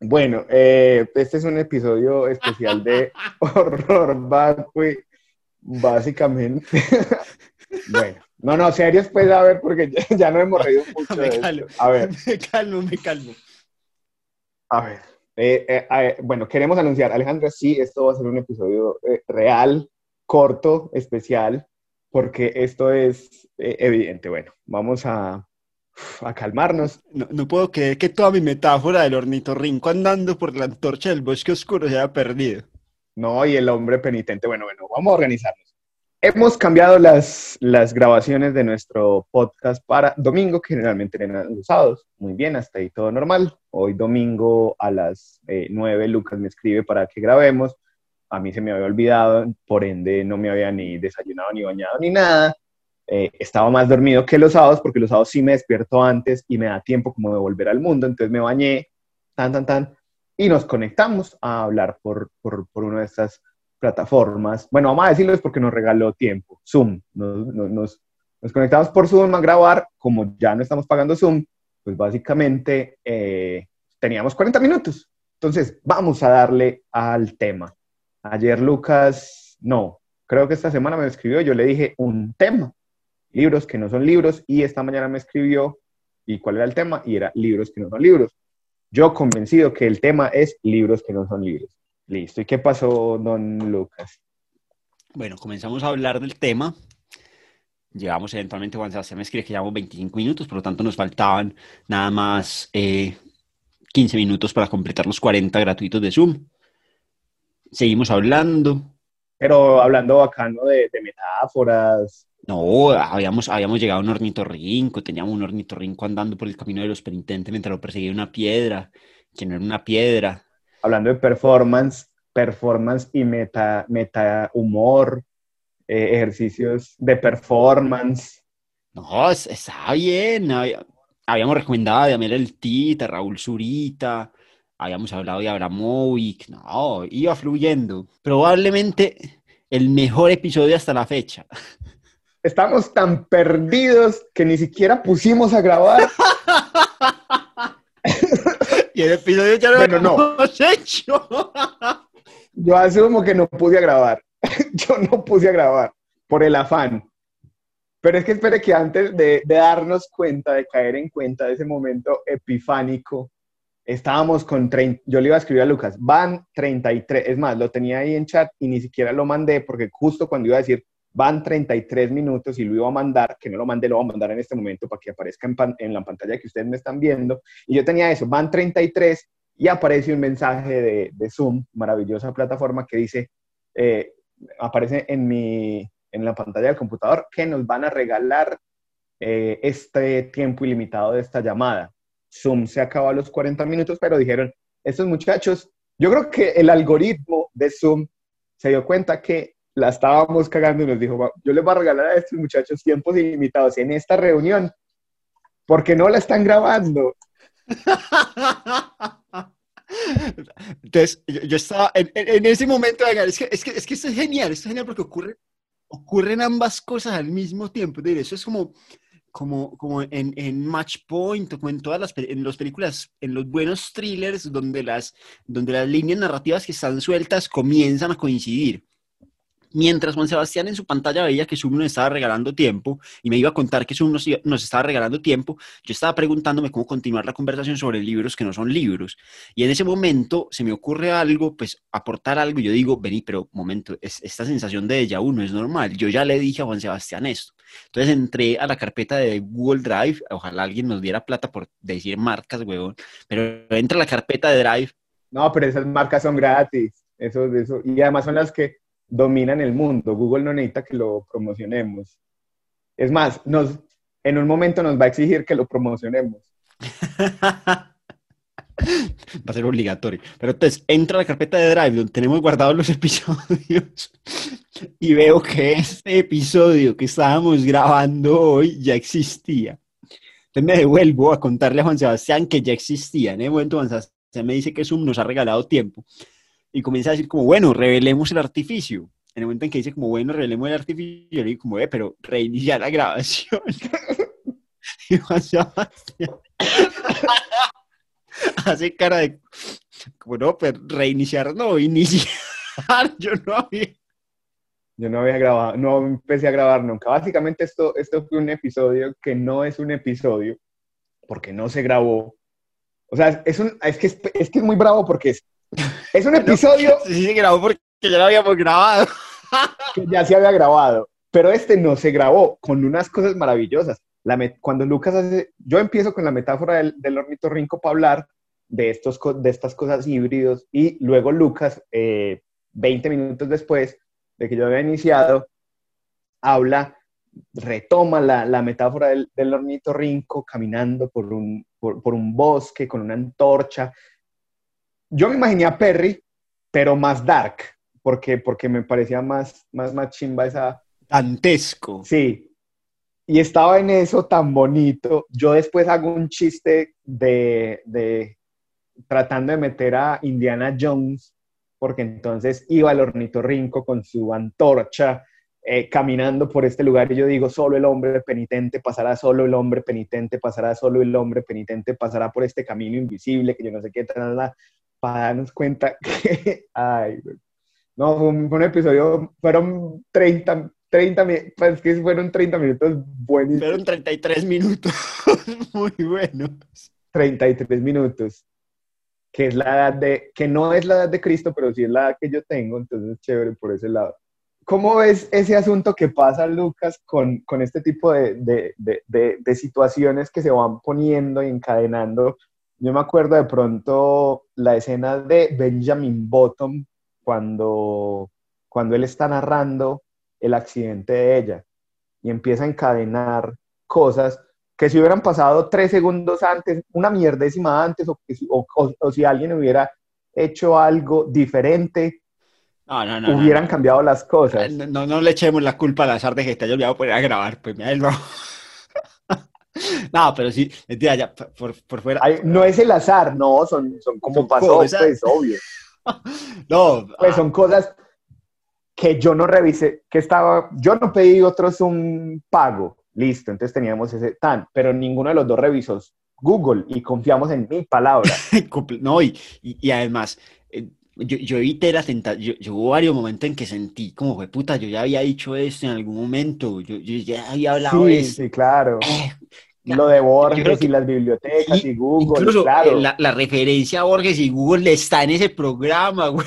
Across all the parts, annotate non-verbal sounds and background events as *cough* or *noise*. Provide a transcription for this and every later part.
Bueno, eh, este es un episodio especial de *laughs* Horror Backway, básicamente. *laughs* bueno, no, no, serios pues a ver, porque ya, no hemos reído mucho. *laughs* me calmo, A ver, me calmo, me calmo. a ver. Eh, eh, eh, bueno, queremos anunciar, Alejandra, sí, esto va a ser un episodio real, corto, especial, porque esto es evidente. Bueno, vamos a, a calmarnos. No, no puedo creer que toda mi metáfora del ornitorrinco andando por la antorcha del bosque oscuro se haya perdido. No, y el hombre penitente. Bueno, bueno, vamos a organizarnos. Hemos cambiado las, las grabaciones de nuestro podcast para domingo, que generalmente eran los sábados. Muy bien, hasta ahí todo normal. Hoy domingo a las eh, 9 Lucas me escribe para que grabemos. A mí se me había olvidado, por ende no me había ni desayunado, ni bañado, ni nada. Eh, estaba más dormido que los sábados, porque los sábados sí me despierto antes y me da tiempo como de volver al mundo. Entonces me bañé, tan, tan, tan, y nos conectamos a hablar por, por, por una de estas plataformas. Bueno, vamos a decirles porque nos regaló tiempo. Zoom. Nos, nos, nos, conectamos por Zoom a grabar. Como ya no estamos pagando Zoom, pues básicamente eh, teníamos 40 minutos. Entonces, vamos a darle al tema. Ayer Lucas, no, creo que esta semana me escribió, yo le dije un tema, libros que no son libros, y esta mañana me escribió, ¿y cuál era el tema? Y era libros que no son libros. Yo convencido que el tema es libros que no son libros. Listo. ¿Y qué pasó, don Lucas? Bueno, comenzamos a hablar del tema. Llevamos eventualmente, Juan Sebastián me escribe que llevamos 25 minutos, por lo tanto nos faltaban nada más eh, 15 minutos para completar los 40 gratuitos de Zoom. Seguimos hablando. Pero hablando bacano de, de metáforas. No, habíamos, habíamos llegado a un ornitorrinco, teníamos un ornitorrinco andando por el camino de los penitentes mientras lo perseguía una piedra, que no era una piedra. Hablando de performance, performance y meta, meta humor, eh, ejercicios de performance. No, es- estaba bien. había- habíamos recomendado a Damián El Tita, Raúl Zurita, habíamos hablado de Abramovic. No, iba fluyendo. Probablemente el mejor episodio hasta la fecha. *laughs* Estamos tan perdidos que ni siquiera pusimos a grabar. *laughs* Y el episodio ya lo Bueno, no. habíamos hecho. Yo asumo que no pude a grabar. *laughs* Yo no puse a grabar por el afán. Pero es que espere que antes de, de darnos cuenta, de caer en cuenta de ese momento epifánico, estábamos con 30, yo le iba a escribir a Lucas, van 33, es más, lo tenía ahí en chat y ni siquiera lo mandé porque justo cuando iba a decir van 33 minutos y lo iba a mandar, que no lo mandé, lo voy a mandar en este momento para que aparezca en, la pantalla que ustedes me están viendo, y yo tenía eso, van 33 y aparece un mensaje de, de Zoom, maravillosa plataforma, que dice, eh, aparece en, mi, en la pantalla del computador, que nos van a regalar eh, este tiempo ilimitado de esta llamada. Zoom se acabó a los 40 minutos, pero dijeron, estos muchachos, yo creo que el algoritmo de Zoom se dio cuenta que la estábamos cagando y nos dijo, "Va, yo les voy a regalar a estos muchachos tiempos ilimitados en esta reunión, porque no la están grabando. *laughs* Entonces, yo, estaba en, ese momento, es que, es, que, es que esto es genial, esto es genial porque ocurre, ocurren ambas cosas al mismo tiempo. Eso es como, como, como en, en Match Point como en todas las en las películas, en los buenos thrillers donde las, donde las líneas narrativas que están sueltas comienzan a coincidir. Mientras Juan Sebastián en su pantalla veía que Zoom nos estaba regalando tiempo y me iba a contar que Zoom nos, nos estaba regalando tiempo, yo estaba preguntándome cómo continuar la conversación sobre libros que no son libros. Y en ese momento se me ocurre algo, pues aportar algo, yo digo, vení, pero momento, es, esta sensación de déjà vu no es normal. Yo ya le dije a Juan Sebastián esto. Entonces entré a la carpeta de Google Drive, ojalá alguien nos diera plata por decir marcas, huevón, pero entra a la carpeta de Drive. No, pero esas marcas son gratis. Eso, eso, y además son las que dominan el mundo. Google no necesita que lo promocionemos. Es más, nos, en un momento nos va a exigir que lo promocionemos. *laughs* Va a ser obligatorio. Pero entonces entra la carpeta de Drive donde tenemos guardados los *laughs* episodios y veo que este episodio que estábamos grabando hoy ya existía. Entonces me devuelvo a contarle a Juan Sebastián que ya existía. En ese momento Juan Sebastián me dice que Zoom nos ha regalado tiempo y comienza a decir como, bueno, revelemos el artificio. En el momento en que dice como, bueno, revelemos el artificio, yo le digo como, eh, pero reiniciar la grabación. *laughs* y Juan *laughs* hace cara de, Bueno, pero reiniciar no, iniciar. *laughs* Yo no había. Yo no había grabado, no empecé a grabar nunca. Básicamente esto, esto fue un episodio que no es un episodio porque no se grabó. O sea, es, un, es, que, es, es que es muy bravo porque es, un episodio... *laughs* sí, se grabó porque ya lo habíamos grabado. *laughs* que ya se había grabado, pero este no se grabó con unas cosas maravillosas. La cuando Lucas hace, yo empiezo con la metáfora del, del ornitorrinco para hablar de, estos, de estas cosas híbridos y luego Lucas, eh, 20 minutos después de que yo había iniciado, habla, retoma la, la metáfora del, del ornitorrinco caminando por un, por, por un bosque con una antorcha. Yo me imaginé a Perry, pero más dark, porque, porque me parecía más, más, más chimba esa... Dantesco. Sí. Y estaba en eso tan bonito. Yo después hago un chiste de, de tratando de meter a Indiana Jones, porque entonces iba al ornitorrinco con su antorcha, eh, caminando por este lugar y yo digo, solo el hombre penitente pasará, solo el hombre penitente pasará, solo el hombre penitente pasará por este camino invisible que yo no sé qué, tal, para darnos cuenta *laughs* que, ay, no, fue un, fue un episodio, fueron 30, 30, pues que fueron 30 minutos buenísimos. Fueron 33 minutos, *laughs* muy buenos. 33 minutos, que es la edad de, que no es la edad de Cristo, pero sí es la edad que yo tengo, entonces chévere por ese lado. ¿Cómo ves ese asunto que pasa, Lucas, con, con este tipo de, de, de, de, situaciones que se van poniendo y encadenando? Yo me acuerdo de pronto la escena de Benjamin Bottom cuando, cuando él está narrando el accidente de ella y empieza a encadenar cosas que si hubieran pasado tres segundos antes, una mierdécima antes, o, o, o, o si alguien hubiera hecho algo diferente, no, no, no, hubieran cambiado las cosas. No, no, le echemos la culpa al azar de que te haya olvidado poner a grabar, pues me no. *laughs* no, pero sí, mentira, ya, por, por fuera. Ay, no es el azar, no, son, son como son pasó, cosas. pues, obvio. *laughs* no. Pues ah. son cosas que yo no revisé, que estaba, yo no pedí otros un pago, listo, entonces teníamos ese tan, pero ninguno de los dos revisó Google y confiamos en mi palabra. *laughs* no, y, y, y además, eh, yo, yo evité la tentación, yo, yo, hubo varios momentos en que sentí como, fue puta, yo ya había dicho esto en algún momento, yo, yo ya había hablado sí, de esto. Sí, claro. Eh, lo de Borges que, y las bibliotecas y, y Google, incluso, claro. eh, la, la, referencia a Borges y Google está en ese programa, güey.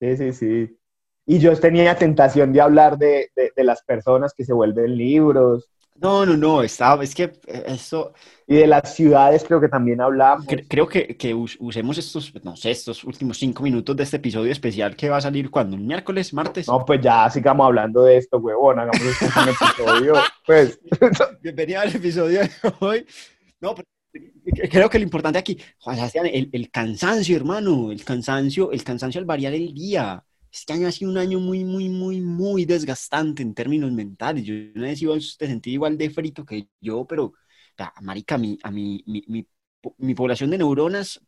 Sí, sí, sí. Y yo tenía tentación de hablar de, de, de las personas que se vuelven libros, no, no, no, está, es que eso... Y de las ciudades creo que también hablamos. Creo que, que usemos estos, no sé, estos últimos cinco minutos de este episodio especial que va a salir cuando, ¿Un miércoles, martes. No, pues ya sigamos hablando de esto, huevón, hagamos este *laughs* episodio, pues. *laughs* Bienvenido al episodio de hoy. No, pero creo que lo importante aquí, Juan Sebastián, el, el cansancio, hermano, el cansancio, el cansancio al variar el día este año ha sido un año muy, muy, muy, muy desgastante en términos mentales. Yo sé si vos te sentís igual de frito que yo, pero, marica, mí, a mí, mi, mi, mi población de neuronas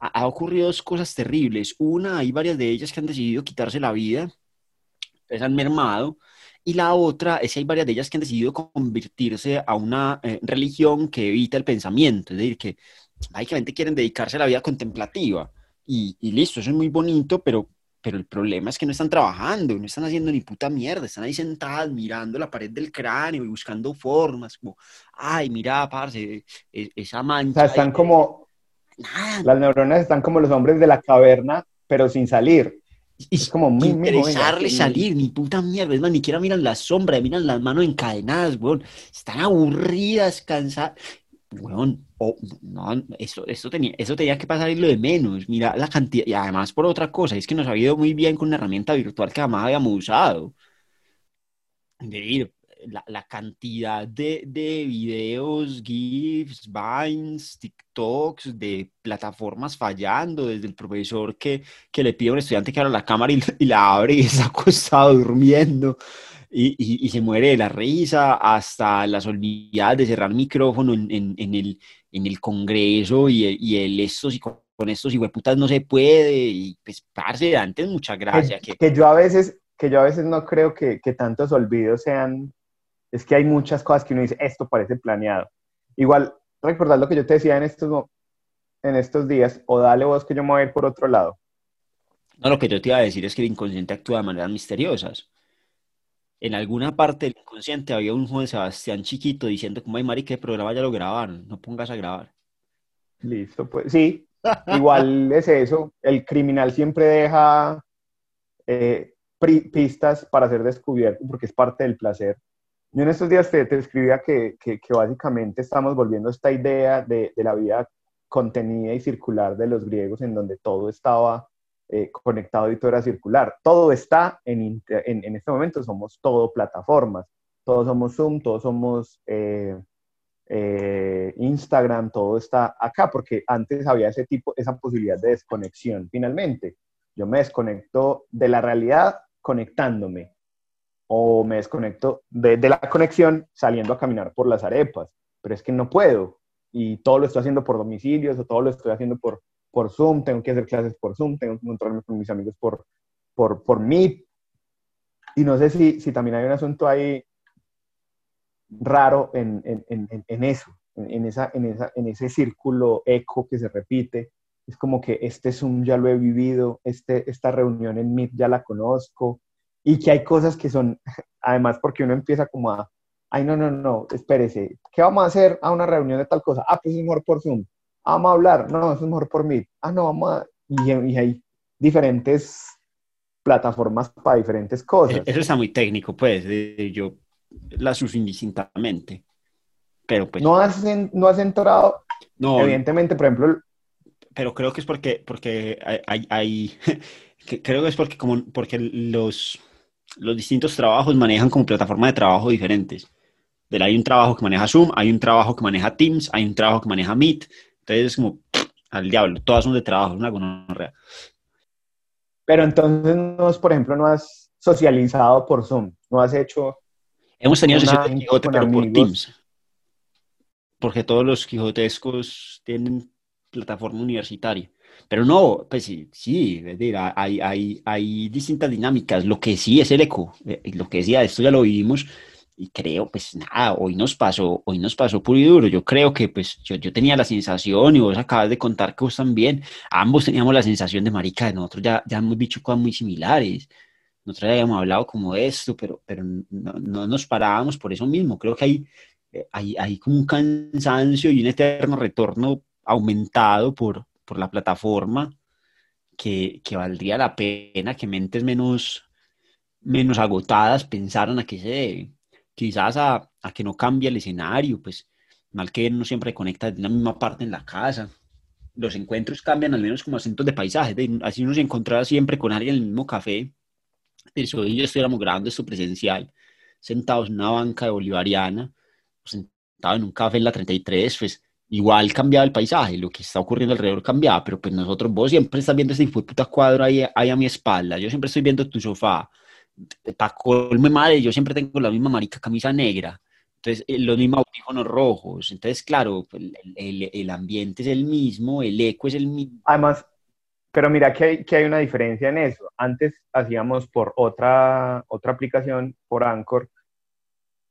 ha, ha, ocurrido dos cosas terribles. Una, hay varias de ellas que han decidido quitarse la vida, entonces han mermado. Y la otra es que hay varias de ellas que han decidido convertirse a una eh, religión que evita el pensamiento, es decir, que básicamente quieren dedicarse a la vida contemplativa. Y, y listo, eso es muy bonito, pero pero el problema es que no están trabajando, no están haciendo ni puta mierda, están ahí sentadas mirando la pared del cráneo y buscando formas, como, ay, mira, parce, e, esa mancha. O sea, están como, Nada. las neuronas están como los hombres de la caverna, pero sin salir. Y es como muy interesarle salir, ni puta mierda, es más, ni siquiera miran la sombra, miran las manos encadenadas, weón. Están aburridas, cansadas. Weón, oh, no, eso, eso, tenía, eso tenía que pasar y lo de menos. Mira la cantidad, y además por otra cosa, es que nos ha ido muy bien con una herramienta virtual que jamás habíamos usado. De la, la cantidad de, de, videos, GIFs, Vines, TikToks, de plataformas fallando, desde el profesor que, que le pide a un estudiante que abra la cámara y, *laughs* y la abre y está acostado durmiendo. Y, y, y, se muere de la risa, hasta las olvidadas de cerrar micrófono en, en, en, el, en el Congreso y, y el estos y con, con estos hijueputas no se puede, y pues, parce, antes mucha gracia. Que, que, yo a veces, que yo a veces no creo que, que tantos olvidos sean, es que hay muchas cosas que uno dice, esto parece planeado. Igual, recordar lo que yo te decía en estos, en estos días, o dale vos que yo me voy a ir por otro lado. No, lo que yo te iba a decir es que el inconsciente actúa de maneras misteriosas. En alguna parte del inconsciente había un joven Sebastián chiquito diciendo como, ay, Mari, que programa ya lo grabaron, no pongas a grabar. Listo, pues sí, igual *laughs* es eso. El criminal siempre deja eh, pistas para ser descubierto porque es parte del placer. Yo en estos días te, escribía que, que, básicamente estamos volviendo a esta idea de, de la vida contenida y circular de los griegos en donde todo estaba eh, conectado todo era circular. Todo está en, en, este momento, somos todo plataformas. Todos somos Zoom, todos somos eh, eh, Instagram, todo está acá, porque antes había ese tipo, esa posibilidad de desconexión. Finalmente, yo me desconecto de la realidad conectándome o me desconecto de, de la conexión saliendo a caminar por las arepas, pero es que no puedo y todo lo estoy haciendo por domicilios o todo lo estoy haciendo por, por Zoom, tengo que hacer clases por Zoom, tengo que encontrarme con mis amigos por, por, por Meet. Y no sé si, si también hay un asunto ahí raro en, en, en, en eso, en, esa, en, esa, en ese círculo eco que se repite. Es como que este Zoom ya lo he vivido, este, esta reunión en Meet ya la conozco, y que hay cosas que son, *laughs* además porque uno empieza como a, ay, no, no, no, espérese, ¿qué vamos a hacer a una reunión de tal cosa? Ah, pues es mejor por Zoom vamos a hablar, no, eso es mejor por mí, ah, no, vamos a... Y, hay diferentes plataformas para diferentes cosas. Eso está muy técnico, pues, yo las uso indistintamente, pero pues... No has, no has entrado, no, evidentemente, por ejemplo... Pero creo que es porque, porque hay, hay, *laughs* creo que es porque, como, porque los, los distintos trabajos manejan como plataformas de trabajo diferentes. Hay un trabajo que maneja Zoom, hay un trabajo que maneja Teams, hay un trabajo que maneja Meet, entonces es como al diablo, todas son de trabajo, una gonorrea. Pero entonces, no, por ejemplo, no has socializado por Zoom, no has hecho... Hemos tenido sesiones de Quijote, pero por Teams. Porque todos los quijotescos tienen plataforma universitaria. Pero no, pues sí, sí hay, hay, hay distintas dinámicas. Lo que sí es el eco, eh, lo que decía, esto ya lo vivimos y creo, pues nada, hoy nos pasó, hoy nos pasó puro y duro. Yo creo que pues yo, yo tenía la sensación, y vos acabas de contar que vos también, ambos teníamos la sensación de marica, de nosotros ya, ya hemos dicho cosas muy similares. Nosotros ya habíamos hablado como esto, pero, pero no, no nos parábamos por eso mismo. Creo que hay, eh, hay, hay como un cansancio y un eterno retorno aumentado por, por la plataforma que, que valdría la pena que mentes menos, menos agotadas pensaran a qué se quizás a, que no cambie el escenario, pues mal que no siempre conecta de la misma parte en la casa. Los encuentros cambian al menos como acentos de paisaje, así uno se encontraba siempre con alguien en el mismo café, eso y yo estuviéramos grabando esto presencial, sentados en una banca de bolivariana, sentados en un café en la 33, pues igual cambiaba el paisaje, lo que está ocurriendo alrededor cambiaba, pero pues nosotros, vos siempre estás viendo ese puta cuadro ahí, ahí a mi espalda, yo siempre estoy viendo tu sofá, para colme madre, yo siempre tengo la misma marica camisa negra, entonces eh, los mismos audífonos rojos, entonces claro, pues, el, el, ambiente es el mismo, el eco es el mismo. Además, pero mira que hay, que hay una diferencia en eso. Antes hacíamos por otra, otra aplicación, por Anchor,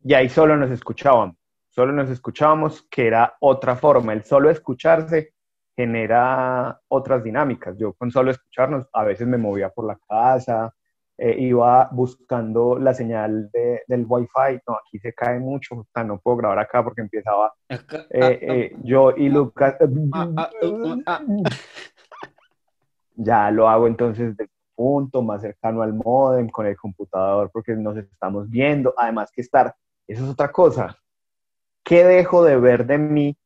y ahí solo nos escuchábamos, solo nos escuchábamos, que era otra forma, el solo escucharse genera otras dinámicas. Yo con solo escucharnos a veces me movía por la casa, eh, iba buscando la señal de, del Wi-Fi. No, aquí se cae mucho, o sea, no puedo grabar acá porque empezaba eh, ah, eh, yo y Lucas. Ah, ah, *laughs* ya lo hago entonces de punto más cercano al modem con el computador porque nos estamos viendo. Además que estar, eso es otra cosa. ¿Qué dejo de ver de mí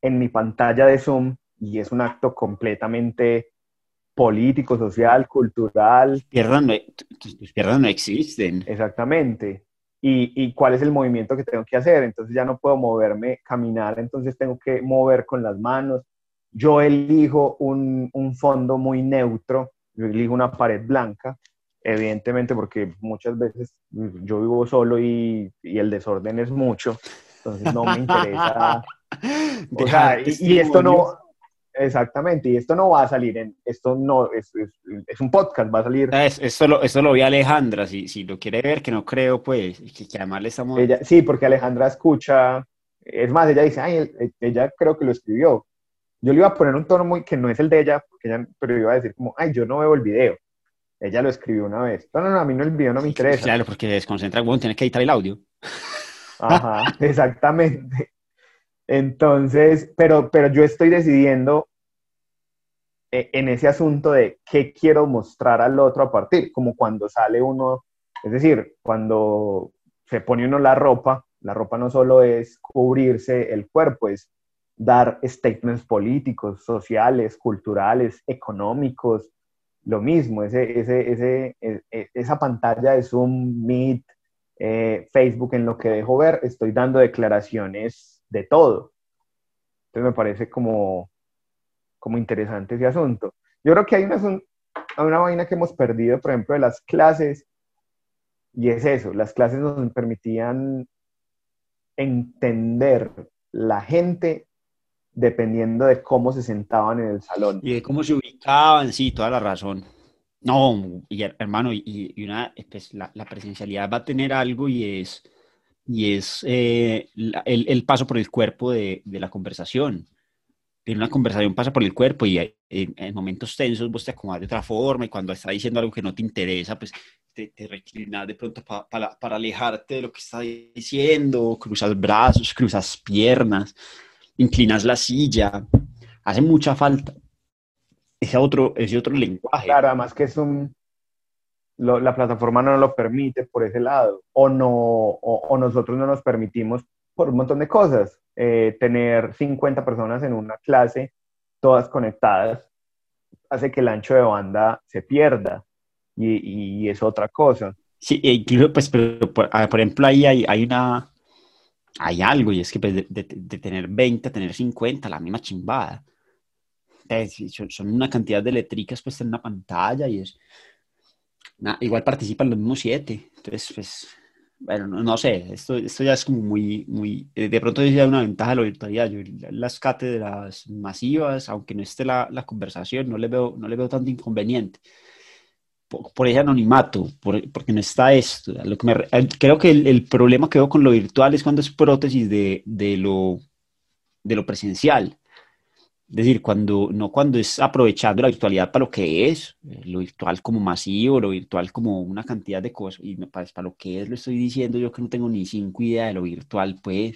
en mi pantalla de Zoom? Y es un acto completamente político, social, cultural. Pierdas no, tus piernas no existen. Exactamente. Y, y, cuál es el movimiento que tengo que hacer. Entonces ya no puedo moverme, caminar, entonces tengo que mover con las manos. Yo elijo un, un fondo muy neutro, yo elijo una pared blanca, evidentemente porque muchas veces yo vivo solo y, y el desorden es mucho, entonces no me interesa. *laughs* o sea, y, y, esto no, Exactamente, y esto no va a salir en, esto no, es, es, un podcast, va a salir. Es, esto, lo, esto lo vi a Alejandra, si, si lo quiere ver, que no creo, pues, que, que además le estamos... sí, porque Alejandra escucha, es más, ella dice, ay, ella creo que lo escribió, Yo le iba a poner un tono muy que no es el de ella, porque ella pero iba a decir como, ay, yo no veo el video. Ella lo escribió una vez. No, no, no, a mí no el video no me interesa. Claro, porque desconcentra, bueno, tienes que editar el audio. Ajá, *laughs* exactamente. Entonces, pero, pero yo estoy decidiendo eh, en ese asunto de qué quiero mostrar al otro a partir, como cuando sale uno, es decir, cuando se pone uno la ropa, la ropa no solo es cubrirse el cuerpo, es dar statements políticos, sociales, culturales, económicos, lo mismo, ese, ese, e, e, esa pantalla de Zoom, Meet, eh, Facebook, en lo que dejo ver, estoy dando declaraciones de todo. Entonces me parece como, como interesante ese asunto. Yo creo que hay una, una vaina que hemos perdido, por ejemplo, de las clases, y es eso, las clases nos permitían entender la gente dependiendo de cómo se sentaban en el salón. Y de cómo se ubicaban, sí, toda la razón. No, y, hermano, y, una, pues, la, presencialidad va a tener algo y es, y es eh, el, el, paso por el cuerpo de, de la conversación. En una conversación pasa por el cuerpo y en, momentos tensos vos te acomodas de otra forma y cuando está diciendo algo que no te interesa, pues te, te reclinas de pronto para, para alejarte de lo que está diciendo, cruzas brazos, cruzas piernas inclinas la silla, hace mucha falta ese otro, ese otro lenguaje. Claro, además que es un, la plataforma no lo permite por ese lado, o, no, o, nosotros no nos permitimos por un montón de cosas. Eh, tener 50 personas en una clase, todas conectadas, hace que el ancho de banda se pierda y, y es otra cosa. Sí, e incluso, pues, pero, por, por ejemplo, ahí hay, hay una, hay algo y es que pues, de, tener 20 a tener 50, la misma chimbada. son, una cantidad de letricas pues en una pantalla y es... igual participan los mismos siete. Entonces, pues, bueno, no, sé, esto, esto ya es como muy, muy... Eh, de pronto ya una ventaja de la virtualidad. Yo, las cátedras masivas, aunque no esté la, la conversación, no le, veo, no le veo tanto inconveniente por ese anonimato, porque no está esto. Lo que eh, creo que el, problema que veo con lo virtual es cuando es prótesis de, de, lo, de lo presencial. Es decir, cuando, no cuando es aprovechando la virtualidad para lo que es, lo virtual como masivo, lo virtual como una cantidad de cosas, y parece para lo que es, lo estoy diciendo yo que no tengo ni cinco ideas de lo virtual, pues.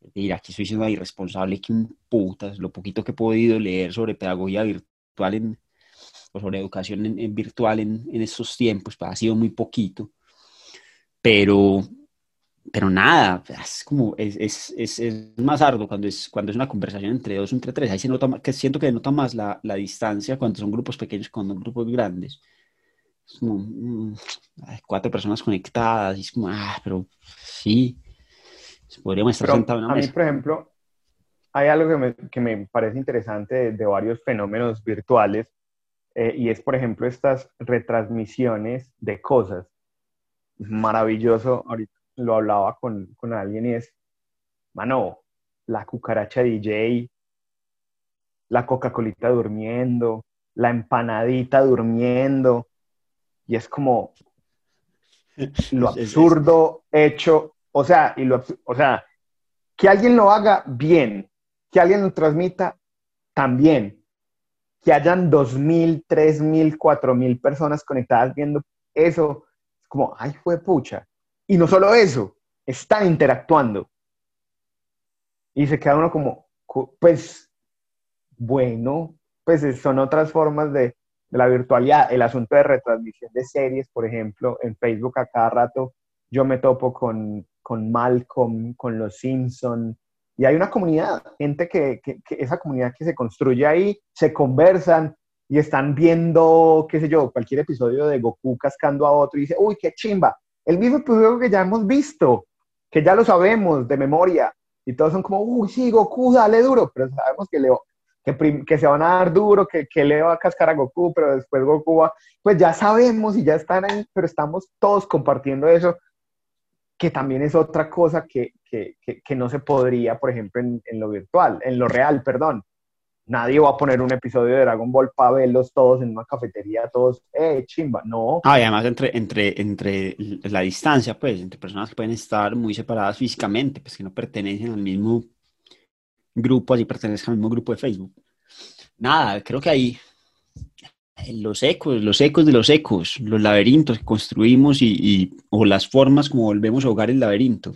Es decir, aquí estoy siendo irresponsable que un putas, lo poquito que he podido leer sobre pedagogía virtual en, o sobre educación en, virtual en, en, estos tiempos, pues ha sido muy poquito, pero, pero nada, es como, es, es, es, más arduo cuando es, cuando es una conversación entre dos entre tres, ahí se nota, que siento que nota más la, la distancia cuando son grupos pequeños que cuando son grupos grandes. Es como, mm, cuatro personas conectadas, y es como, ah, pero sí, podríamos estar sentados en una A mí, por ejemplo, hay algo que me, que me parece interesante de, de, varios fenómenos virtuales eh, y es, por ejemplo, estas retransmisiones de cosas. Maravilloso, ahorita lo hablaba con, con alguien y es, mano, la cucaracha DJ, la Coca-Colita durmiendo, la empanadita durmiendo, y es como lo *laughs* absurdo hecho, o sea, y lo, o sea, que alguien lo haga bien, que alguien lo transmita también, que hayan 2.000, 3.000, 4.000 personas conectadas viendo eso, es como, ay, fue pucha. Y no solo eso, están interactuando. Y se queda uno como, pues, bueno, pues son otras formas de, la virtualidad. El asunto de retransmisión de series, por ejemplo, en Facebook a cada rato yo me topo con, con Malcolm, con Los Simpson, y hay una comunidad, gente que, que, esa comunidad que se construye ahí, se conversan y están viendo, qué sé yo, cualquier episodio de Goku cascando a otro y dice, uy, qué chimba, el mismo episodio que ya hemos visto, que ya lo sabemos de memoria, y todos son como, uy, sí, Goku, dale duro, pero sabemos que, le, que, que se van a dar duro, que, que le va a cascar a Goku, pero después Goku va, pues ya sabemos y ya están ahí, pero estamos todos compartiendo eso que también es otra cosa que, que, que, no se podría, por ejemplo, en, lo virtual, en lo real, perdón. Nadie va a poner un episodio de Dragon Ball para verlos todos en una cafetería, todos, eh, chimba, no. Ah, y además entre, entre, entre la distancia, pues, entre personas que pueden estar muy separadas físicamente, pues que no pertenecen al mismo, grupo, así pertenezca al mismo grupo de Facebook. Nada, creo que ahí los ecos, los ecos de los ecos, los laberintos que construimos y, o las formas como volvemos a ahogar el laberinto.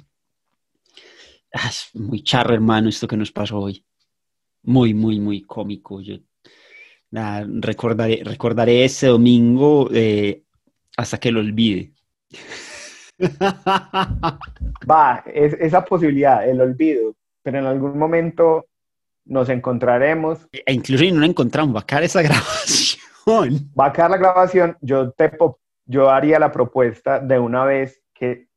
Ah, es muy charro, hermano, esto que nos pasó hoy. Muy, muy, muy cómico. Yo recordaré, recordaré ese domingo eh, hasta que lo olvide. *laughs* Va, es, esa posibilidad, el olvido, pero en algún momento nos encontraremos. E incluso si no la encontramos, va a quedar esa *laughs* grabación. Va a quedar la grabación, yo, te, yo haría la propuesta de una vez que,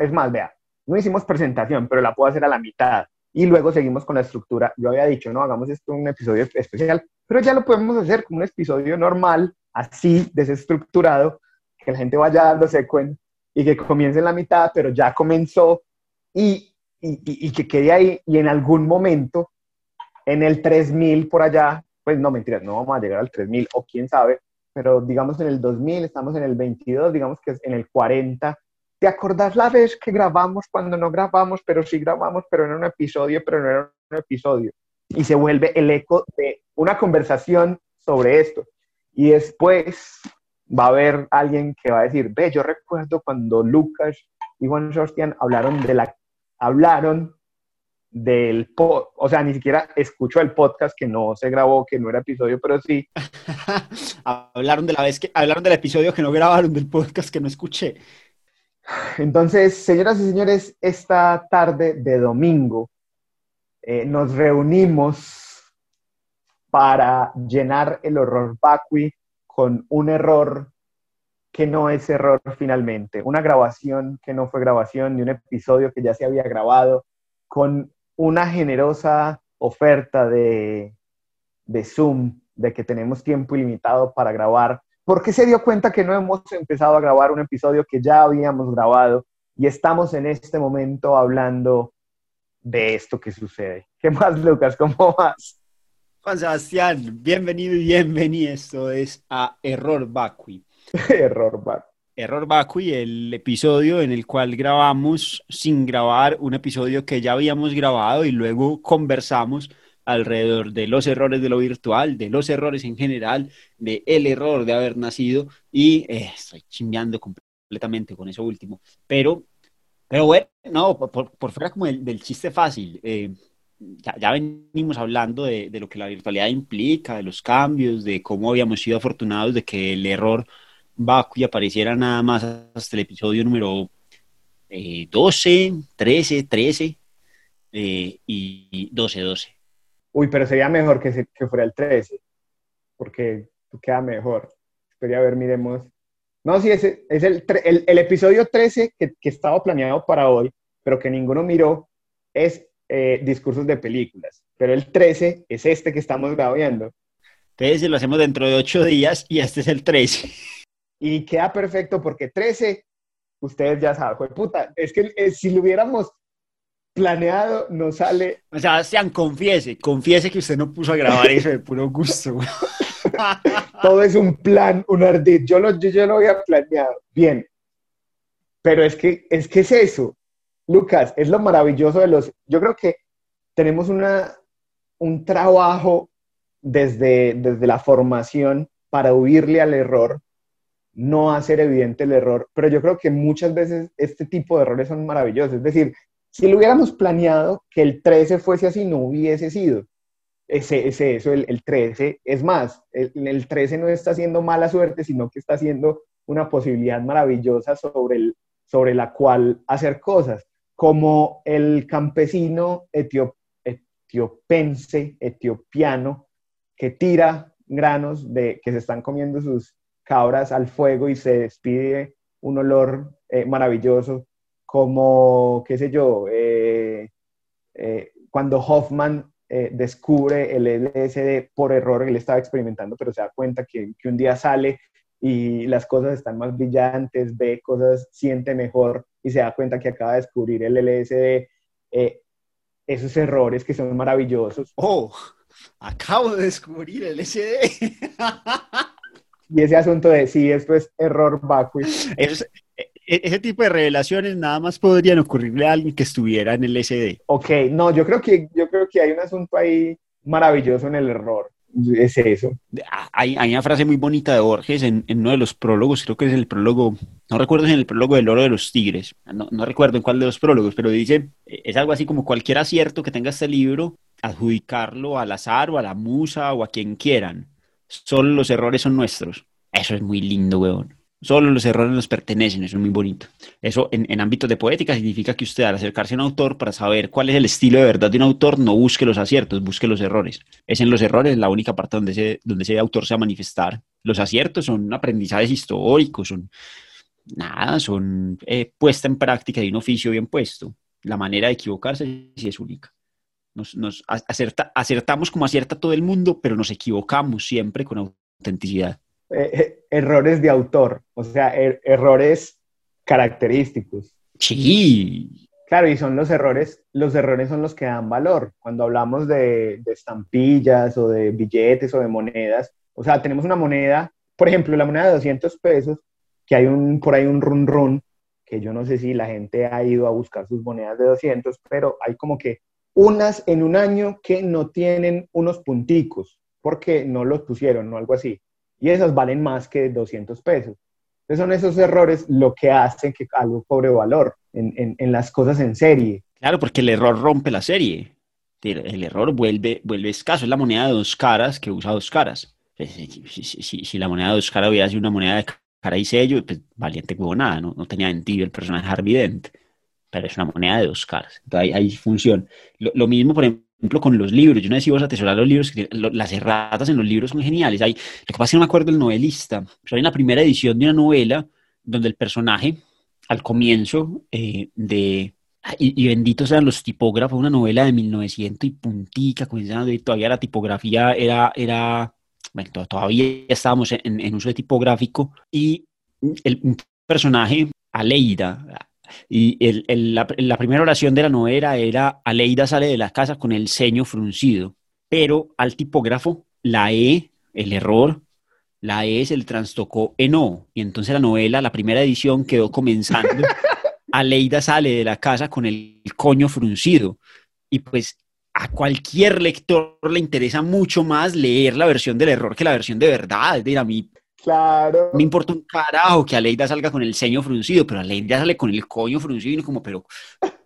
es más, vea, no hicimos presentación, pero la puedo hacer a la mitad y luego seguimos con la estructura. Yo había dicho, no, hagamos esto un episodio especial, pero ya lo podemos hacer como un episodio normal, así, desestructurado, que la gente vaya dándose cuenta y que comience en la mitad, pero ya comenzó y, y, y que quede ahí y en algún momento, en el 3000 por allá, pues no, mentiras, no vamos a llegar al 3000 o quién sabe, pero digamos en el 2000, estamos en el 22, digamos que es en el 40. ¿Te acordás la vez que grabamos cuando no grabamos, pero sí grabamos, pero en un episodio, pero no era un episodio? Y se vuelve el eco de una conversación sobre esto. Y después va a haber alguien que va a decir, ve, yo recuerdo cuando Lucas y Juan Sebastián hablaron de la, hablaron del o sea, ni siquiera escucho el podcast que no se grabó, que no era episodio, pero sí. *laughs* hablaron de la vez que hablaron del episodio que no grabaron, del podcast que no escuché. *laughs* Entonces, señoras y señores, esta tarde de domingo eh, nos reunimos para llenar el horror vacui con un error que no es error finalmente, una grabación que no fue grabación, de un episodio que ya se había grabado, con una generosa oferta de, Zoom, de que tenemos tiempo ilimitado para grabar, ¿por qué se dio cuenta que no hemos empezado a grabar un episodio que ya habíamos grabado y estamos en este momento hablando de esto que sucede? *laughs* ¿Qué más, Lucas? ¿Cómo vas? Juan Sebastián, bienvenido y bienvenido. Esto es a Error Vacui. *laughs* Error Vacui. Error Vacui, el episodio en el cual grabamos sin grabar un episodio que ya habíamos grabado y luego conversamos alrededor de los errores de lo virtual, de los errores en general, de el error de haber nacido y eh, estoy chimbeando completamente con eso último. Pero, pero bueno, no, por, fuera como del, chiste fácil, eh, ya, venimos hablando de, lo que la virtualidad implica, de los cambios, de cómo habíamos sido afortunados de que el error Baku y apareciera nada más hasta el episodio número 12, 13, 13 y 12, 12. Uy, pero sería mejor que, que fuera el 13, porque queda mejor. Espera, a ver, miremos. No, sí, es, es el, el, episodio 13 que, que, estaba planeado para hoy, pero que ninguno miró, es eh, discursos de películas. Pero el 13 es este que estamos grabando. Entonces lo hacemos dentro de 8 días y este es el 13 y queda perfecto porque 13, ustedes ya saben, puta, es que eh, si lo hubiéramos planeado, no sale. O sea, sean, confiese, confiese que usted no puso a grabar eso de puro gusto. *laughs* Todo es un plan, un ardid. Yo lo, yo, lo había planeado. Bien. Pero es que, es que es eso. Lucas, es lo maravilloso de los. Yo creo que tenemos una, un trabajo desde, desde la formación para huirle al error no hacer evidente el error, pero yo creo que muchas veces este tipo de errores son maravillosos. Es decir, si lo hubiéramos planeado que el 13 fuese así, no hubiese sido. Ese, ese eso, el, 13, es más, el, el, 13 no está haciendo mala suerte, sino que está haciendo una posibilidad maravillosa sobre, el, sobre la cual hacer cosas, como el campesino etiopense, etiopiano, que tira granos de, que se están comiendo sus cabras al fuego y se despide un olor eh, maravilloso, como, qué sé yo, eh, eh, cuando Hoffman descubre el LSD por error, él estaba experimentando, pero se da cuenta que, que, un día sale y las cosas están más brillantes, ve cosas, siente mejor y se da cuenta que acaba de descubrir el LSD. esos errores que son maravillosos. Oh, acabo de descubrir el LSD. *laughs* Y ese asunto de si esto es error vacui. Eso es, e, ese tipo de revelaciones nada más podrían ocurrirle a alguien que estuviera en el SD. Ok, no, yo creo que, yo creo que hay un asunto ahí maravilloso en el error. Es eso. Ah, hay, hay una frase muy bonita de Borges en, en, uno de los prólogos, creo que es el prólogo, no recuerdo si en el prólogo del oro de los tigres, no, no recuerdo en cuál de los prólogos, pero dice, es algo así como cualquier acierto que tenga este libro, adjudicarlo al azar o a la musa o a quien quieran. Solo los errores son nuestros. Eso es muy lindo, weón. Solo los errores nos pertenecen, eso es muy bonito. Eso en, en ámbitos de poética significa que usted al acercarse a un autor para saber cuál es el estilo de verdad de un autor, no busque los aciertos, busque los errores. Es en los errores la única parte donde ese, donde ese autor se va a manifestar. Los aciertos son aprendizajes históricos, son nada, son eh, puesta en práctica de un oficio bien puesto. La manera de equivocarse sí es única. Nos, nos acerta, acertamos como acierta todo el mundo, pero nos equivocamos siempre con autenticidad. Eh, eh, errores de autor, o sea, er errores característicos. Sí. Claro, y son los errores, los errores son los que dan valor. Cuando hablamos de, de estampillas o de billetes o de monedas, o sea, tenemos una moneda, por ejemplo, la moneda de 200 pesos, que hay un, por ahí un run run, que yo no sé si la gente ha ido a buscar sus monedas de 200, pero hay como que unas en un año que no tienen unos punticos, porque no los pusieron, o algo así y esas valen más que 200 pesos. Entonces son esos errores lo que hacen que algo cobre valor en, en, en las cosas en serie. Claro, porque el error rompe la serie. El error vuelve, vuelve escaso. Es la moneda de dos caras que usa dos caras. Pues, si, si, si, si la moneda de dos caras hubiera sido una moneda de cara y sello, pues valiente como nada, ¿no? no tenía sentido el personaje Harvey Dent. Pero es una moneda de dos caras. Entonces hay, hay función. Lo, lo mismo, por ejemplo, ejemplo, con los libros. Yo no sé si vos atesorar los libros, las erratas en los libros son geniales. Hay, lo que pasa es que no me acuerdo del novelista, pero hay una primera edición de una novela donde el personaje, al comienzo eh, de... Y, y, benditos eran los tipógrafos, una novela de 1900 y puntica, y todavía la tipografía era, era bueno, todavía estábamos en, en uso de tipográfico, y el, un personaje, Aleida, y el, el, la, la, primera oración de la novela era, Aleida sale de la casa con el ceño fruncido, pero al tipógrafo la E, el error, la E se le trastocó en O, y entonces la novela, la primera edición quedó comenzando, *laughs* Aleida sale de la casa con el coño fruncido, y pues a cualquier lector le interesa mucho más leer la versión del error que la versión de verdad. Es decir, a mí Claro. Me importa un carajo que Aleida salga con el ceño fruncido, pero Aleida sale con el coño fruncido y como, pero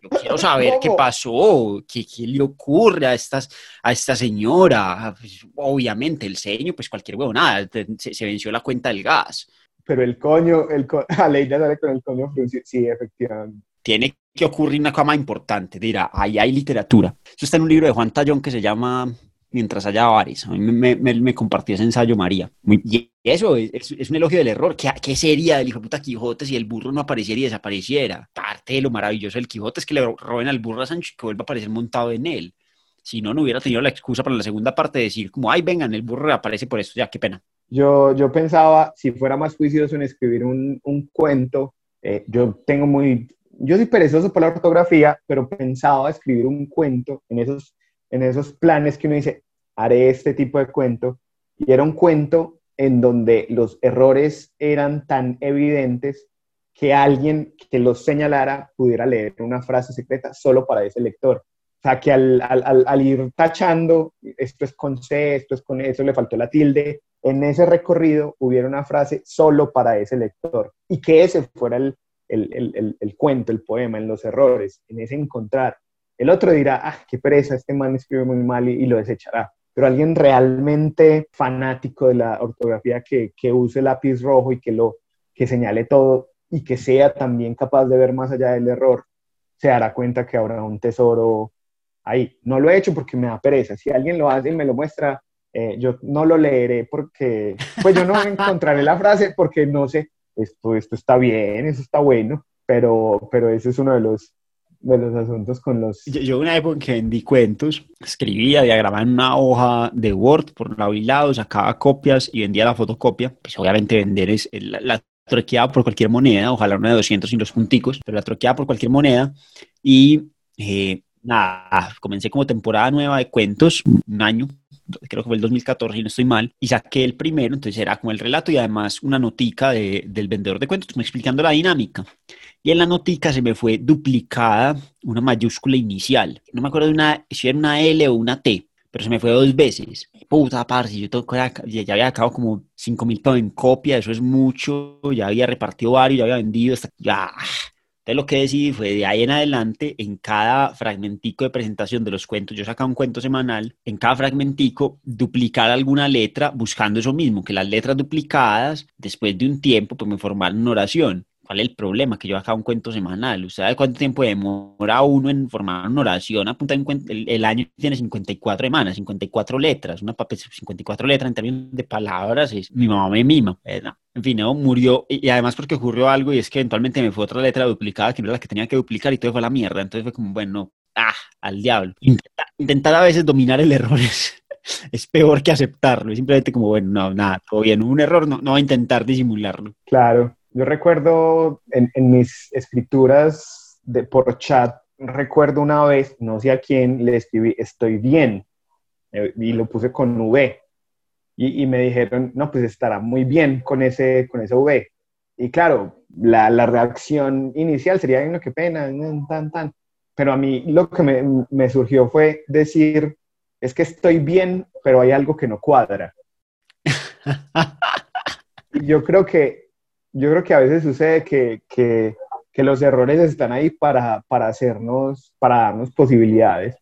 yo quiero *laughs* saber qué pasó, qué, qué, le ocurre a, estas, a esta señora. Pues, obviamente, el ceño, pues cualquier huevo, nada, se, se, venció la cuenta del gas. Pero el coño, el co *laughs* Aleida sale con el coño fruncido, sí, efectivamente. Tiene que ocurrir una cama importante, dirá, ahí hay literatura. Eso está en un libro de Juan Tallón que se llama mientras haya bares. A mí me, compartió ese ensayo María. Y eso es, un elogio del error. ¿Qué, ¿Qué, sería del hijo puta Quijote si el burro no apareciera y desapareciera? Parte de lo maravilloso del Quijote es que le roben al burro a Sancho y que vuelva a aparecer montado en él. Si no, no hubiera tenido la excusa para la segunda parte de decir como, ay, vengan, el burro aparece por esto, ya, qué pena. Yo, yo pensaba, si fuera más juicioso en escribir un, un cuento, eh, yo tengo muy, yo soy perezoso por la ortografía, pero pensaba escribir un cuento en esos en esos planes que uno dice, haré este tipo de cuento, y era un cuento en donde los errores eran tan evidentes que alguien que los señalara pudiera leer una frase secreta solo para ese lector. O sea, que al, ir tachando, esto es con C, esto es con eso, le faltó la tilde, en ese recorrido hubiera una frase solo para ese lector y que ese fuera el, el, el, el, cuento, el poema, en los errores, en ese encontrar. El otro dirá, ah, qué pereza, este man escribe muy mal y, y lo desechará. Pero alguien realmente fanático de la ortografía que, que use lápiz rojo y que lo que señale todo y que sea también capaz de ver más allá del error, se dará cuenta que habrá un tesoro ahí. No lo he hecho porque me da pereza. Si alguien lo hace y me lo muestra, eh, yo no lo leeré porque, pues yo no *laughs* encontraré la frase porque no sé, esto, esto está bien, eso está bueno, pero, pero ese es uno de los, de los asuntos con los... Yo, yo una época en que vendí cuentos, escribía, diagramaba en una hoja de Word por lado y lado, sacaba copias y vendía la fotocopia. Pues obviamente vender es la, la troqueaba por cualquier moneda, ojalá una de 200 sin los punticos, pero la troqueaba por cualquier moneda y eh, nada, comencé como temporada nueva de cuentos, un año, creo que fue el 2014, si no estoy mal, y saqué el primero, entonces era como el relato y además una notica de, del vendedor de cuentos, me explicando la dinámica. Y en la notica se me fue duplicada una mayúscula inicial. No me acuerdo de una, si era una L o una T, pero se me fue dos veces. Puta, parce, yo todo, ya había acabado como 5 mil pesos en copia, eso es mucho, ya había repartido varios, ya había vendido, ya. Entonces lo que decidí fue de ahí en adelante, en cada fragmentico de presentación de los cuentos, yo sacaba un cuento semanal, en cada fragmentico duplicar alguna letra buscando eso mismo, que las letras duplicadas, después de un tiempo, pues me formaran una oración. ¿Cuál es el problema? Que yo acá un cuento semanal. ¿Usted sabe cuánto tiempo demora uno en formar una oración? Apunta en el, el, año tiene 54 semanas, 54 letras. Una 54 letras en términos de palabras mi mamá me mima. En fin, ¿no? murió. Y, además porque ocurrió algo y es que eventualmente me fue otra letra duplicada que no era la que tenía que duplicar y todo fue la mierda. Entonces fue como, bueno, ah, al diablo. Intentar a veces dominar el error *laughs* es, es peor que aceptarlo. Es simplemente como, bueno, no, nada, todo bien. Un error no, no va a intentar disimularlo. Claro. Yo recuerdo en, mis escrituras de, por chat, recuerdo una vez, no sé a quién, le escribí, estoy bien, eh, y lo puse con V. Y, me dijeron, no, pues estará muy bien con ese, con ese V. Y claro, la, la reacción inicial sería, no, qué pena, tan, tan. Pero a mí lo que me, me surgió fue decir, es que estoy bien, pero hay algo que no cuadra. *laughs* y yo creo que yo creo que a veces sucede que, que, que los errores están ahí para, para, hacernos, para darnos posibilidades.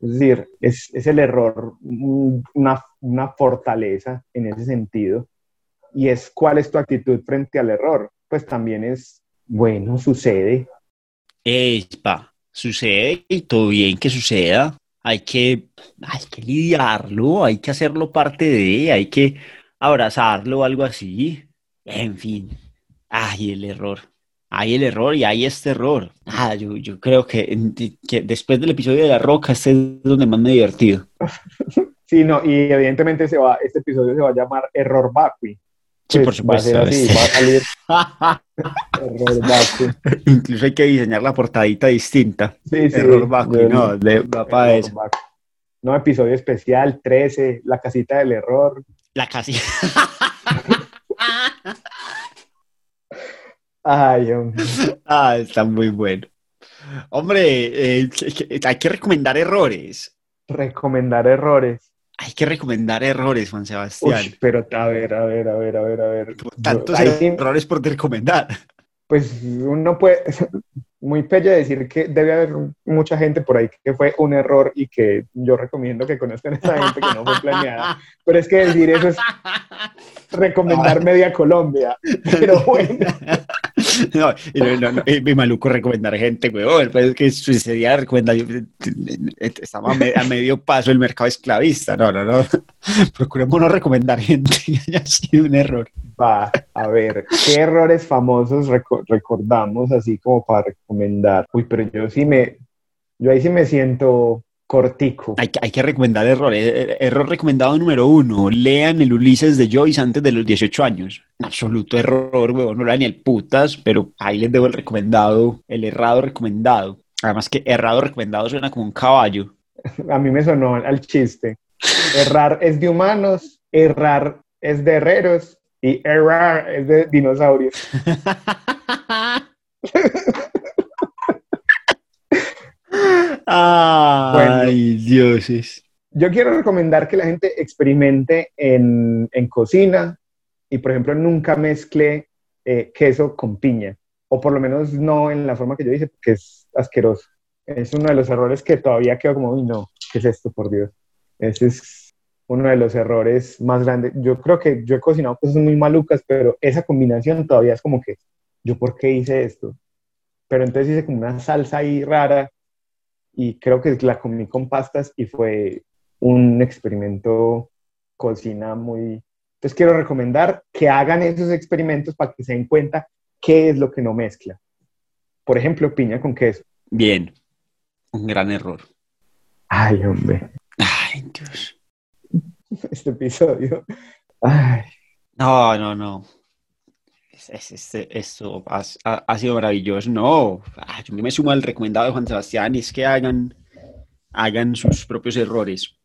Es decir, es, es el error una, una, fortaleza en ese sentido. Y es cuál es tu actitud frente al error. Pues también es, bueno, sucede. Espa, sucede y todo bien que suceda. Hay que, hay que lidiarlo, hay que hacerlo parte de, hay que abrazarlo o algo así. En fin, ay, el error. Hay el error y hay este error. Ah, yo, yo creo que, que, después del episodio de La Roca, este es donde más me he divertido. *laughs* Sí, no, y evidentemente se va, este episodio se va a llamar Error Vacui. Sí, por supuesto. Va a, así, va a salir *laughs* Error Vacui. Incluso hay que diseñar la portadita distinta. Sí, sí. Error Vacui, no, de, va para eso. No, episodio especial 13, la casita del error. La casita. Ay, hombre. Ah, está muy bueno. Hombre, eh, hay que recomendar errores. Recomendar errores. Hay que recomendar errores, Juan Sebastián. pero a ver, a ver, a ver, a ver, a ver. Tantos errores por recomendar. Pues uno puede, *laughs* muy pelle decir que debe haber mucha gente por ahí que fue un error y que yo recomiendo que conozcan a esa gente que no fue planeada. Pero es que decir eso es *laughs* recomendar media Colombia. Pero bueno. *laughs* *laughs* No, no, no, mi maluco recomendar gente, weón. Pues que sería recomendar. Estaba a, medio paso el mercado esclavista. No, no, no. *laughs* Procuremos no recomendar gente que sido un error. Va, a ver, ¿qué errores famosos recordamos así como para recomendar? Uy, pero yo sí me, yo ahí sí me siento cortico. Hay que, hay que recomendar errores. Eh, eh, error recomendado número uno, lean el Ulises de Joyce antes de los 18 años. Absoluto error, weón, no lean ni el putas, pero ahí les debo el recomendado, el errado recomendado. Además que errado recomendado suena como un caballo. *laughs* A mí me sonó al chiste. Errar es de humanos, errar es de herreros y errar es de dinosaurios. *laughs* Ay, dioses. Yo quiero recomendar que la gente experimente en, en cocina y, por ejemplo, nunca mezcle eh, queso con piña, o por lo menos no en la forma que yo hice, porque es asqueroso. Es uno de los errores que todavía quedo como, uy, no, ¿qué es esto, por Dios? Ese es uno de los errores más grandes. Yo creo que yo he cocinado cosas muy malucas, pero esa combinación todavía es como que, ¿yo por qué hice esto? Pero entonces hice como una salsa ahí rara y creo que la comí con pastas y fue un experimento cocina muy... Entonces quiero recomendar que hagan esos experimentos para que se den cuenta qué es lo que no mezcla. Por ejemplo, piña con queso. Bien, un gran error. Ay, hombre. Ay, Dios. *laughs* este episodio. Ay. No, no, no. Este, esto ha, sido maravilloso. No, ah, yo me sumo al recomendado de Juan Sebastián y es que hagan, hagan sus propios errores.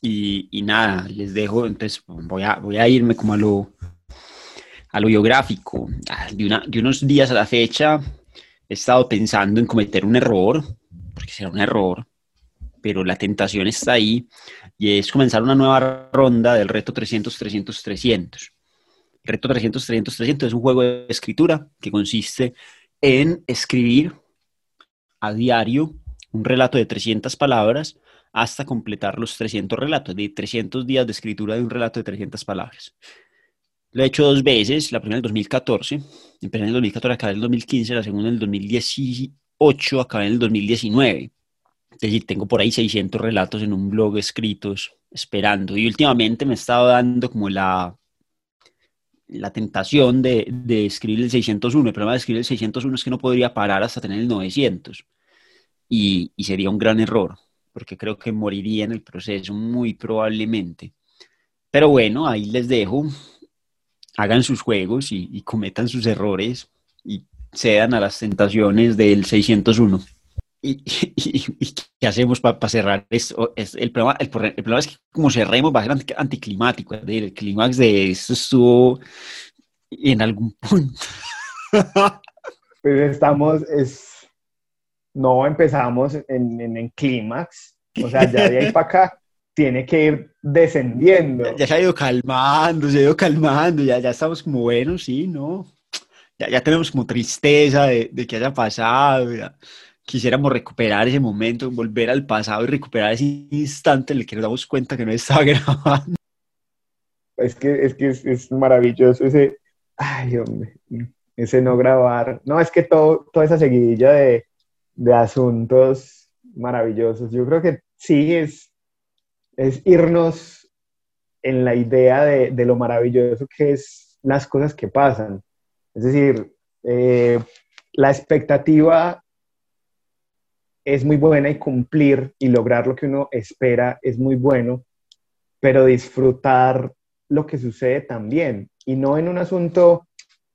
Y, nada, les dejo, entonces voy a, voy a irme como a lo, a lo biográfico. Ah, de, una, de unos días a la fecha he estado pensando en cometer un error, porque será un error, pero la tentación está ahí, y es comenzar una nueva ronda del reto 300-300-300. El reto 300-300-300 es un juego de escritura que consiste en escribir a diario un relato de 300 palabras hasta completar los 300 relatos, de 300 días de escritura de un relato de 300 palabras. Lo he hecho dos veces, la primera en el 2014, empecé en el 2014, acabé en el 2015, la segunda en el 2018, acabé en el 2019. Es decir, tengo por ahí 600 relatos en un blog escritos esperando. Y últimamente me he estado dando como la, la tentación de, de escribir el 601. El problema de escribir el 601 es que no podría parar hasta tener el 900. Y, y sería un gran error porque creo que moriría en el proceso muy probablemente. Pero bueno, ahí les dejo, hagan sus juegos y, cometan sus errores y cedan a las tentaciones del 601. ¿Y, qué hacemos para cerrar esto? Es, el, problema, el, problema, es que como cerremos va a ser anticlimático. El clímax de esto estuvo en algún punto. *laughs* Pues estamos, es, no empezamos en, en, clímax, o sea, ya de ahí para acá tiene que ir descendiendo. Ya, se ha ido calmando, se ha ido calmando, ya, ya estamos como, bueno, sí, ¿no? Ya, ya tenemos como tristeza de, de que haya pasado, quisiéramos recuperar ese momento, volver al pasado y recuperar ese instante en el que nos damos cuenta que no estaba *laughs* grabando. Es que es, que es, es maravilloso ese, ay, hombre, ese no grabar. No, es que todo, toda esa seguidilla de, de asuntos maravillosos. Yo creo que sí es, es irnos en la idea de, de lo maravilloso que es las cosas que pasan. Es decir, eh, la expectativa es muy buena y cumplir y lograr lo que uno espera es muy bueno, pero disfrutar lo que sucede también. Y no en un asunto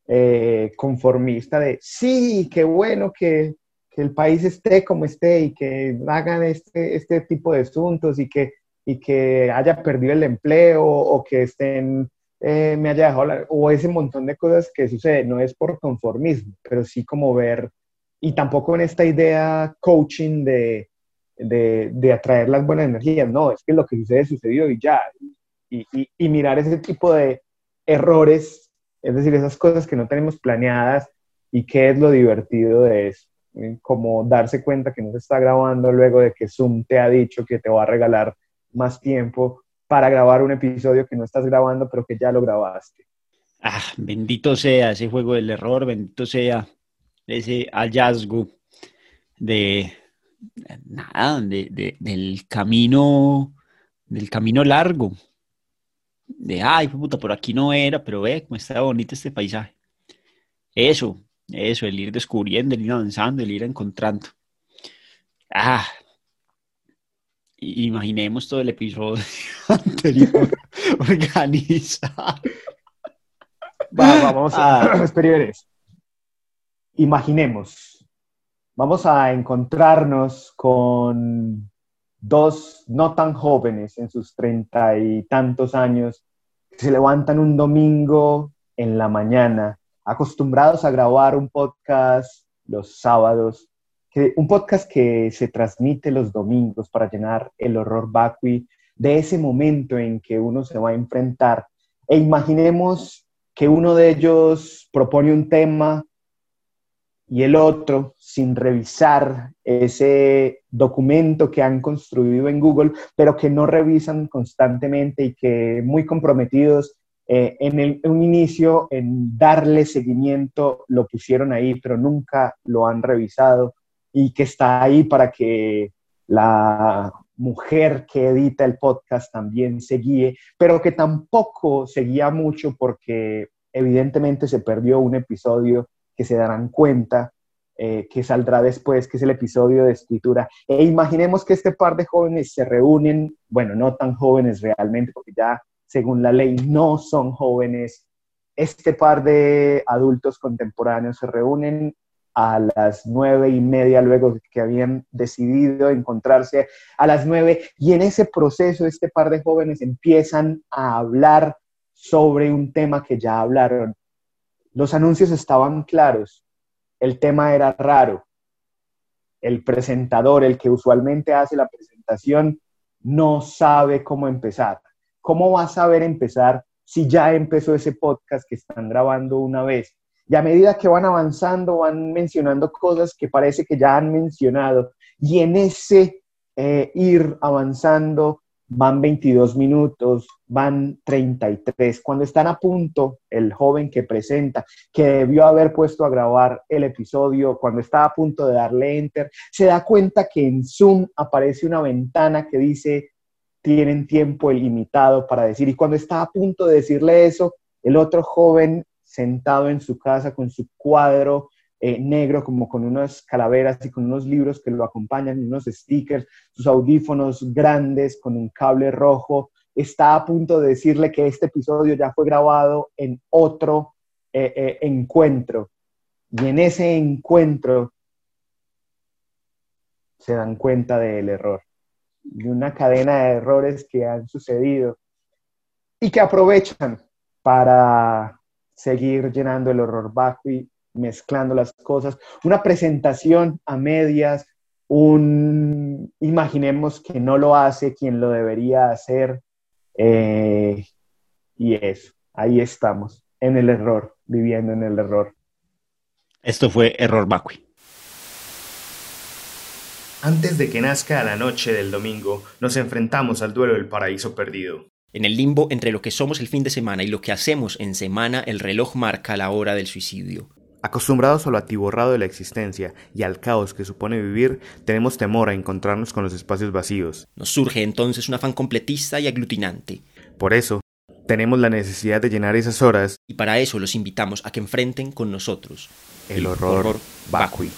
eh, conformista de sí, qué bueno que el país esté como esté y que hagan este, este tipo de asuntos y que, y que haya perdido el empleo o que estén, eh, me haya dejado, o ese montón de cosas que sucede, no es por conformismo, pero sí como ver, y tampoco en esta idea coaching de, de, de atraer las buenas energías, no, es que lo que sucede sucedió y ya, y, y, mirar ese tipo de errores, es decir, esas cosas que no tenemos planeadas y qué es lo divertido de eso. Eh, como darse cuenta que no se está grabando luego de que Zoom te ha dicho que te va a regalar más tiempo para grabar un episodio que no estás grabando, pero que ya lo grabaste. Ah, bendito sea ese juego del error, bendito sea ese hallazgo de nada, de, del camino, del camino largo. De ay, puta, por aquí no era, pero ve cómo está bonito este paisaje. Eso, eso, el ir descubriendo, el ir avanzando, el ir encontrando. Ah, imaginemos todo el episodio *laughs* anterior *laughs* organizado. vamos a ah. *clears throat* Imaginemos. Vamos a encontrarnos con dos no tan jóvenes en sus treinta y tantos años que se levantan un domingo en la mañana acostumbrados a grabar un podcast los sábados, un podcast que se transmite los domingos para llenar el horror vacui de ese momento en que uno se va a enfrentar. E imaginemos que uno de ellos propone un tema y el otro, sin revisar ese documento que han construido en Google, pero que no revisan constantemente y que muy comprometidos eh, en un inicio, en darle seguimiento, lo pusieron ahí, pero nunca lo han revisado y que está ahí para que la mujer que edita el podcast también se guíe, pero que tampoco seguía mucho porque evidentemente se perdió un episodio que se darán cuenta eh, que saldrá después, que es el episodio de escritura. E imaginemos que este par de jóvenes se reúnen, bueno, no tan jóvenes realmente, porque ya según la ley, no son jóvenes. Este par de adultos contemporáneos se reúnen a las nueve y media, luego que habían decidido encontrarse a las nueve, y en ese proceso este par de jóvenes empiezan a hablar sobre un tema que ya hablaron. Los anuncios estaban claros, el tema era raro, el presentador, el que usualmente hace la presentación, no sabe cómo empezar. ¿Cómo va a saber empezar si ya empezó ese podcast que están grabando una vez? Y a medida que van avanzando, van mencionando cosas que parece que ya han mencionado. Y en ese eh, ir avanzando, van 22 minutos, van 33. Cuando están a punto, el joven que presenta, que debió haber puesto a grabar el episodio, cuando está a punto de darle enter, se da cuenta que en Zoom aparece una ventana que dice, tienen tiempo ilimitado para decir. Y cuando está a punto de decirle eso, el otro joven sentado en su casa con su cuadro eh, negro, como con unas calaveras y con unos libros que lo acompañan, unos stickers, sus audífonos grandes con un cable rojo, está a punto de decirle que este episodio ya fue grabado en otro eh, eh, encuentro. Y en ese encuentro se dan cuenta del error, de una cadena de errores que han sucedido y que aprovechan para seguir llenando el horror vacui, mezclando las cosas, una presentación a medias, un imaginemos que no lo hace quien lo debería hacer, eh, y eso, ahí estamos, en el error, viviendo en el error. Esto fue Error Vacui. Antes de que nazca la noche del domingo, nos enfrentamos al duelo del paraíso perdido. En el limbo entre lo que somos el fin de semana y lo que hacemos en semana, el reloj marca la hora del suicidio. Acostumbrados a lo atiborrado de la existencia y al caos que supone vivir, tenemos temor a encontrarnos con los espacios vacíos. Nos surge entonces un afán completista y aglutinante. Por eso, tenemos la necesidad de llenar esas horas y para eso los invitamos a que enfrenten con nosotros el, horror, horror vacui.